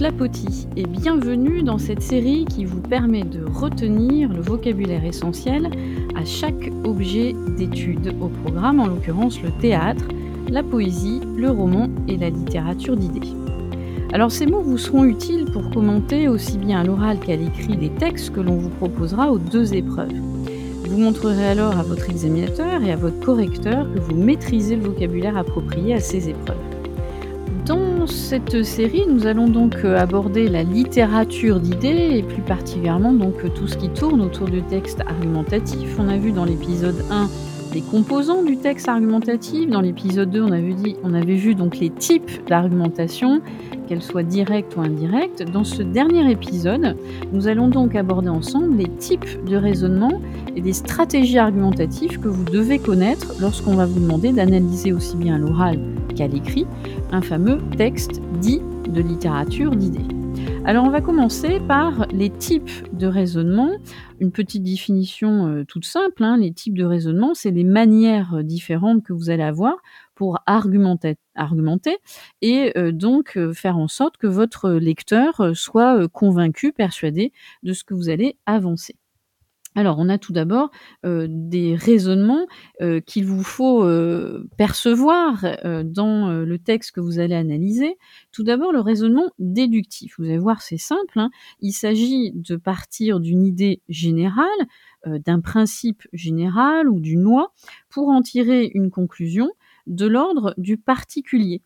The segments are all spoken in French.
clapotis et bienvenue dans cette série qui vous permet de retenir le vocabulaire essentiel à chaque objet d'étude au programme, en l'occurrence le théâtre, la poésie, le roman et la littérature d'idées. Alors ces mots vous seront utiles pour commenter aussi bien à l'oral qu'à l'écrit les textes que l'on vous proposera aux deux épreuves. Vous montrerez alors à votre examinateur et à votre correcteur que vous maîtrisez le vocabulaire approprié à ces épreuves. Dans cette série, nous allons donc euh, aborder la littérature d'idées et plus particulièrement donc euh, tout ce qui tourne autour du texte argumentatif. On a vu dans l'épisode 1 les composants du texte argumentatif. Dans l'épisode 2, on avait, on avait vu donc les types d'argumentation, qu'elles soient directes ou indirectes. Dans ce dernier épisode, nous allons donc aborder ensemble les types de raisonnement et des stratégies argumentatives que vous devez connaître lorsqu'on va vous demander d'analyser aussi bien l'oral qu'à l'écrit un fameux texte dit de littérature d'idées. Alors on va commencer par les types de raisonnement. Une petite définition euh, toute simple. hein. Les types de raisonnement, c'est les manières différentes que vous allez avoir pour argumenter, et euh, donc euh, faire en sorte que votre lecteur soit convaincu, persuadé de ce que vous allez avancer. Alors, on a tout d'abord des raisonnements qu'il vous faut percevoir dans le texte que vous allez analyser. Tout d'abord, le raisonnement déductif. Vous allez voir, c'est simple. hein. Il s'agit de partir d'une idée générale, d'un principe général ou d'une loi, pour en tirer une conclusion de l'ordre du particulier.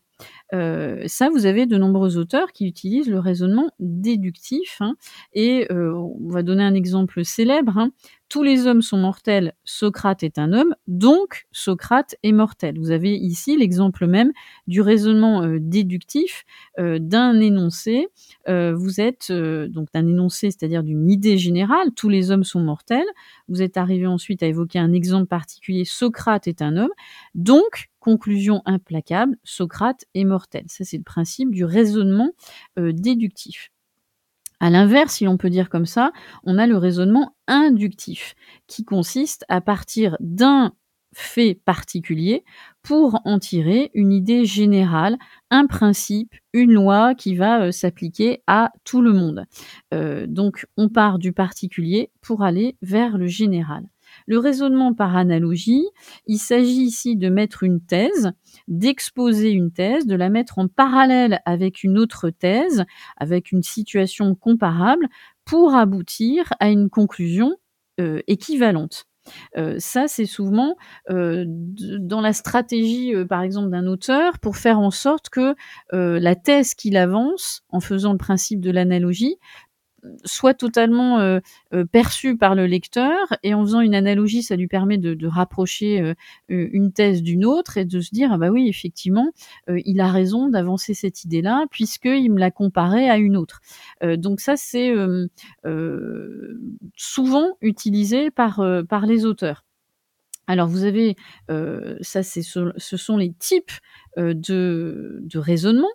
Euh, ça, vous avez de nombreux auteurs qui utilisent le raisonnement déductif. hein, et euh, on va donner un exemple célèbre. hein. Tous les hommes sont mortels, Socrate est un homme, donc Socrate est mortel. Vous avez ici l'exemple même du raisonnement euh, déductif euh, d'un énoncé. Euh, vous êtes donc d'un énoncé, c'est-à-dire d'une idée générale, tous les hommes sont mortels. Vous êtes arrivé ensuite à évoquer un exemple particulier, Socrate est un homme, donc conclusion implacable, Socrate est mortel. Ça, c'est le principe du raisonnement déductif. À l'inverse, si l'on peut dire comme ça, on a le raisonnement inductif, qui consiste à partir d'un fait particulier pour en tirer une idée générale, un principe, une loi qui va euh, s'appliquer à tout le monde. Euh, donc on part du particulier pour aller vers le général. Le raisonnement par analogie, il s'agit ici de mettre une thèse, d'exposer une thèse, de la mettre en parallèle avec une autre thèse, avec une situation comparable, pour aboutir à une conclusion euh, équivalente. Euh, ça, c'est souvent euh, dans la stratégie, par exemple, d'un auteur pour faire en sorte que la thèse qu'il avance, en faisant le principe de l'analogie, soit totalement euh, euh, perçue par le lecteur et en faisant une analogie, ça lui permet de, rapprocher euh, une thèse d'une autre et de se dire ah bah oui effectivement il a raison d'avancer cette idée-là puisqu'il me l'a comparée à une autre. Donc ça c'est souvent utilisé par, les auteurs. Alors vous avez, ça c'est ce, sont les types de, de raisonnement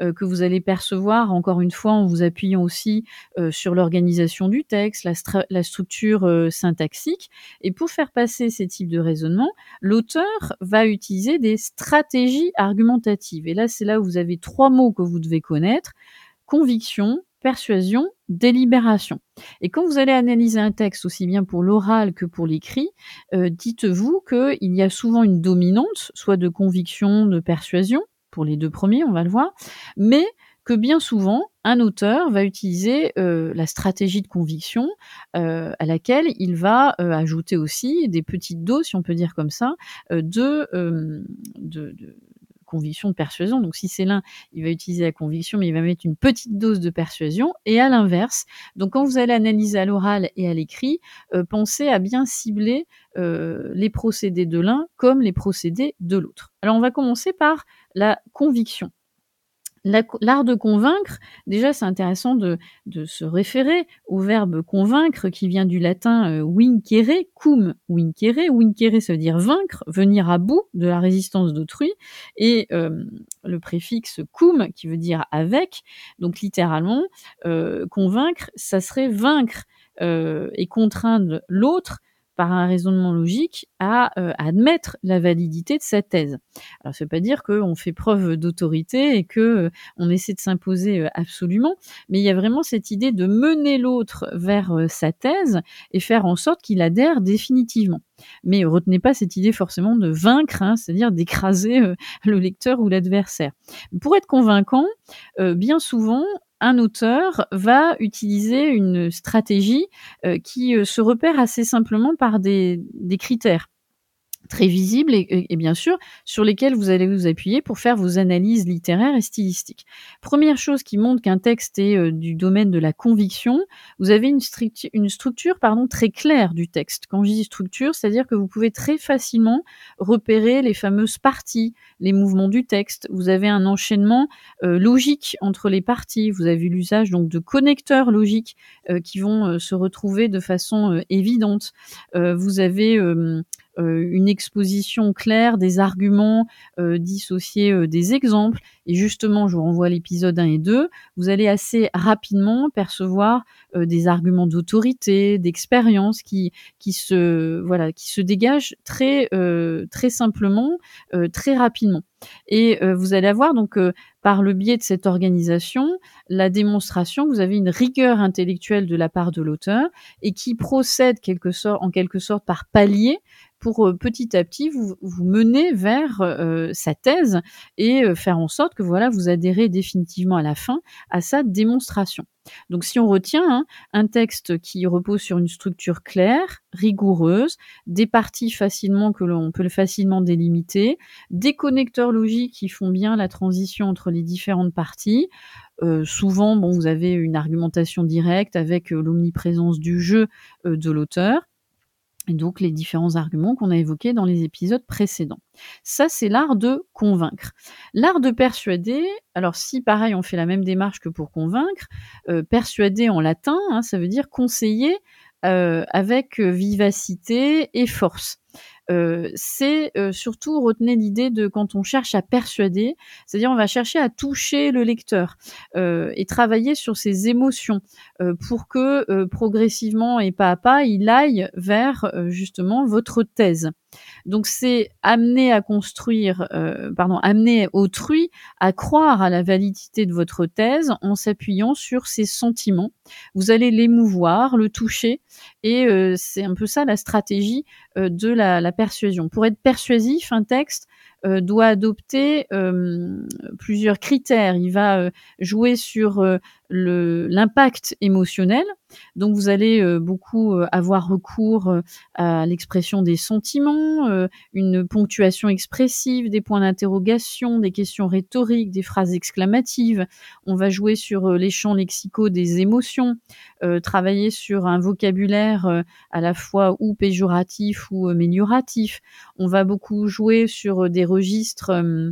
que vous allez percevoir encore une fois en vous appuyant aussi euh, sur l'organisation du texte, la, structure euh, syntaxique. Et pour faire passer ces types de raisonnement, l'auteur va utiliser des stratégies argumentatives. Et là c'est là où vous avez trois mots que vous devez connaître conviction, persuasion, délibération. Et quand vous allez analyser un texte aussi bien pour l'oral que pour l'écrit, euh, dites-vous qu'il y a souvent une dominante, soit de conviction, de persuasion, pour les deux premiers, on va le voir, mais que bien souvent, un auteur va utiliser euh, la stratégie de conviction euh, à laquelle il va euh, ajouter aussi des petites doses, si on peut dire comme ça, de, de conviction, de persuasion. Donc si c'est l'un, il va utiliser la conviction, mais il va mettre une petite dose de persuasion. Et à l'inverse, donc quand vous allez analyser à l'oral et à l'écrit, euh, pensez à bien cibler euh, les procédés de l'un comme les procédés de l'autre. Alors on va commencer par la conviction. La- L'art de convaincre, déjà c'est intéressant de, se référer au verbe convaincre qui vient du latin euh, cum vincere. Vincere ça veut dire vaincre, venir à bout de la résistance d'autrui, et euh, le préfixe cum qui veut dire avec. Donc littéralement, euh, convaincre, ça serait vaincre euh, et contraindre l'autre par un raisonnement logique, à, euh, admettre la validité de cette thèse. Alors ça veut pas dire qu'on fait preuve d'autorité et que, euh, on essaie de s'imposer, absolument, mais il y a vraiment cette idée de mener l'autre vers, sa thèse et faire en sorte qu'il adhère définitivement. Mais retenez pas cette idée forcément de vaincre, hein, c'est-à-dire d'écraser, le lecteur ou l'adversaire. Pour être convaincant, bien souvent, un auteur va utiliser une stratégie euh, qui euh, se repère assez simplement par des, des critères très visibles et, bien sûr sur lesquels vous allez vous appuyer pour faire vos analyses littéraires et stylistiques. Première chose qui montre qu'un texte est euh, du domaine de la conviction, vous avez une, une structure pardon, très claire du texte. Quand je dis structure, c'est-à-dire que vous pouvez très facilement repérer les fameuses parties, les mouvements du texte. Vous avez un enchaînement euh, logique entre les parties. Vous avez l'usage donc de connecteurs logiques euh, qui vont se retrouver de façon évidente. vous avez une exposition claire des arguments euh, dissociés euh, des exemples. Et justement, je vous renvoie à l'épisode 1 et 2, vous allez assez rapidement percevoir des arguments d'autorité, d'expérience qui, qui, se, voilà, qui se dégagent très, très simplement, très rapidement. Et vous allez avoir donc par le biais de cette organisation la démonstration vous avez une rigueur intellectuelle de la part de l'auteur et qui procède quelque sorte, en quelque sorte par palier pour euh, petit à petit vous, vous mener vers euh, sa thèse et euh, faire en sorte que voilà vous adhérez définitivement à la fin à sa démonstration. Donc si on retient hein, un texte qui repose sur une structure claire, rigoureuse, des parties facilement que l'on peut facilement délimiter, des connecteurs logiques qui font bien la transition entre les différentes parties, souvent, bon, vous avez une argumentation directe avec l'omniprésence du jeu de l'auteur et donc les différents arguments qu'on a évoqués dans les épisodes précédents. Ça, c'est l'art de convaincre. L'art de persuader, alors si pareil on fait la même démarche que pour convaincre, euh, persuader en latin, hein, ça veut dire conseiller euh, avec vivacité et force. Euh, c'est euh, surtout retenez l'idée de quand on cherche à persuader, c'est-à-dire on va chercher à toucher le lecteur euh, et travailler sur ses émotions pour que progressivement et pas à pas il aille vers justement votre thèse. Donc c'est amener à construire, euh, pardon, amener autrui à croire à la validité de votre thèse en s'appuyant sur ses sentiments. Vous allez l'émouvoir, le toucher, et euh, c'est un peu ça la stratégie euh, de la, persuasion. Pour être persuasif, un texte doit adopter plusieurs critères. Il va jouer sur l'impact émotionnel. Donc vous allez beaucoup avoir recours à l'expression des sentiments, une ponctuation expressive, des points d'interrogation, des questions rhétoriques, des phrases exclamatives. On va jouer sur les champs lexicaux des émotions, travailler sur un vocabulaire à la fois ou péjoratif ou amélioratif. On va beaucoup jouer sur des registres euh,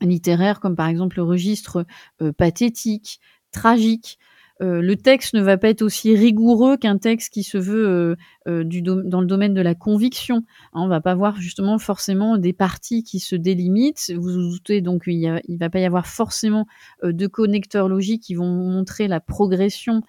littéraires comme par exemple le registre euh, pathétique, tragique. Euh, le texte ne va pas être aussi rigoureux qu'un texte qui se veut du dans le domaine de la conviction. Hein, on va pas voir justement forcément des parties qui se délimitent. Vous vous doutez donc il, y va pas y avoir forcément de connecteurs logiques qui vont montrer la progression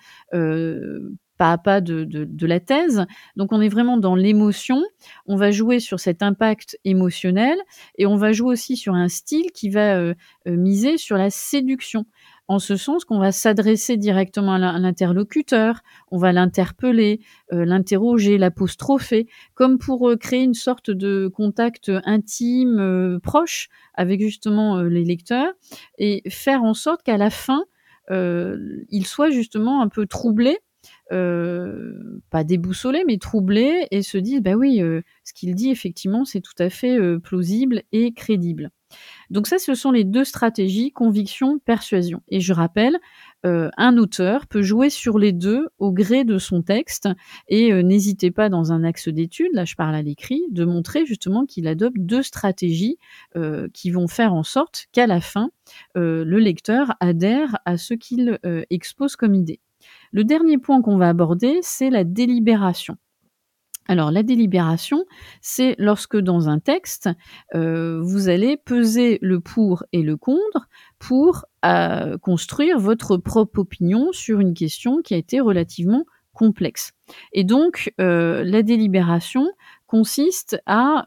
pas à pas de, de, la thèse. Donc on est vraiment dans l'émotion, on va jouer sur cet impact émotionnel et on va jouer aussi sur un style qui va euh, euh, miser sur la séduction. En ce sens qu'on va s'adresser directement à l'interlocuteur, on va l'interpeller, euh, l'interroger, l'apostropher, comme pour créer une sorte de contact intime, proche avec justement les lecteurs, et faire en sorte qu'à la fin, il soit justement un peu troublé euh, pas déboussolés, mais troublés, et se disent, bah oui, euh, ce qu'il dit, effectivement, c'est tout à fait euh, plausible et crédible. Donc ça, ce sont les deux stratégies, conviction, persuasion. Et je rappelle, un auteur peut jouer sur les deux au gré de son texte, et n'hésitez pas dans un axe d'étude, là je parle à l'écrit, de montrer justement qu'il adopte deux stratégies qui vont faire en sorte qu'à la fin, le lecteur adhère à ce qu'il expose comme idée. Le dernier point qu'on va aborder, c'est la délibération. Alors la délibération, c'est lorsque dans un texte, euh, vous allez peser le pour et le contre pour euh, construire votre propre opinion sur une question qui a été relativement complexe. Et donc, la délibération consiste à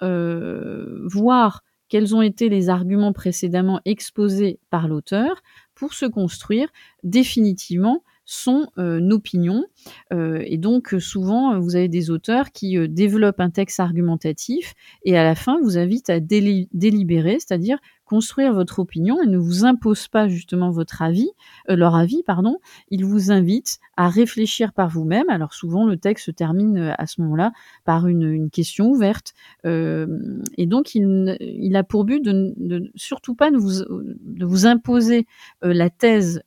voir quels ont été les arguments précédemment exposés par l'auteur pour se construire définitivement son opinion. et donc souvent, vous avez des auteurs qui développent un texte argumentatif et à la fin vous invitent à délibérer, c'est-à-dire construire votre opinion et ne vous impose pas justement votre avis, euh, leur avis, pardon. Il vous invite à réfléchir par vous-même. Alors souvent, le texte se termine euh, à ce moment-là par une, question ouverte. Euh, et donc, il, a pour but de, de surtout pas de vous, de vous imposer la thèse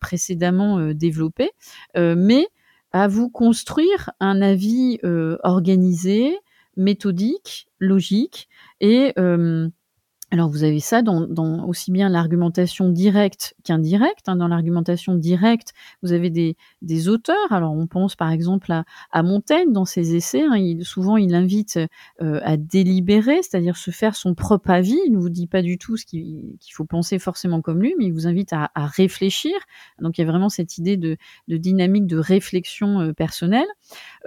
précédemment développée, mais à vous construire un avis organisé, méthodique, logique et alors vous avez ça dans, aussi bien l'argumentation directe qu'indirecte. Hein. Dans l'argumentation directe, vous avez des, auteurs. Alors on pense par exemple à, Montaigne dans ses essais. Hein. Souvent il invite euh, à délibérer, c'est-à-dire se faire son propre avis. Il ne vous dit pas du tout ce qu'il faut penser forcément comme lui, mais il vous invite à, réfléchir. Donc il y a vraiment cette idée de, dynamique de réflexion euh, personnelle.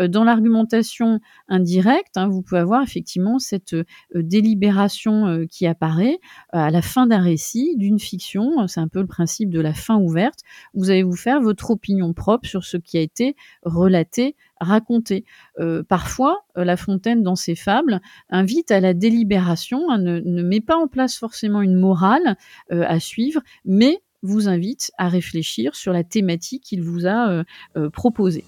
Euh, dans l'argumentation indirecte, hein, vous pouvez avoir effectivement cette délibération qui apparaît euh, à la fin d'un récit, d'une fiction, c'est un peu le principe de la fin ouverte, vous allez vous faire votre opinion propre sur ce qui a été relaté, raconté. Euh, parfois, euh, La Fontaine, dans ses fables, invite à la délibération, hein, ne, met pas en place forcément une morale à suivre, mais vous invite à réfléchir sur la thématique qu'il vous a proposée.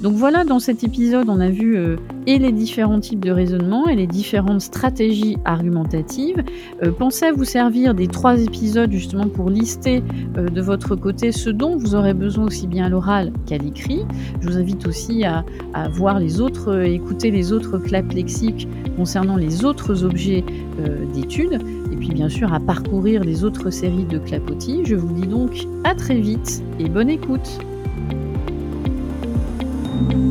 Donc voilà, dans cet épisode, on a vu euh, et les différents types de raisonnement et les différentes stratégies argumentatives. Euh, pensez à vous servir des trois épisodes justement pour lister euh, de votre côté ce dont vous aurez besoin aussi bien à l'oral qu'à l'écrit. Je vous invite aussi à, voir les autres, écouter les autres claps lexiques concernant les autres objets d'études et puis bien sûr à parcourir les autres séries de clapotis. Je vous dis donc à très vite et bonne écoute. thank you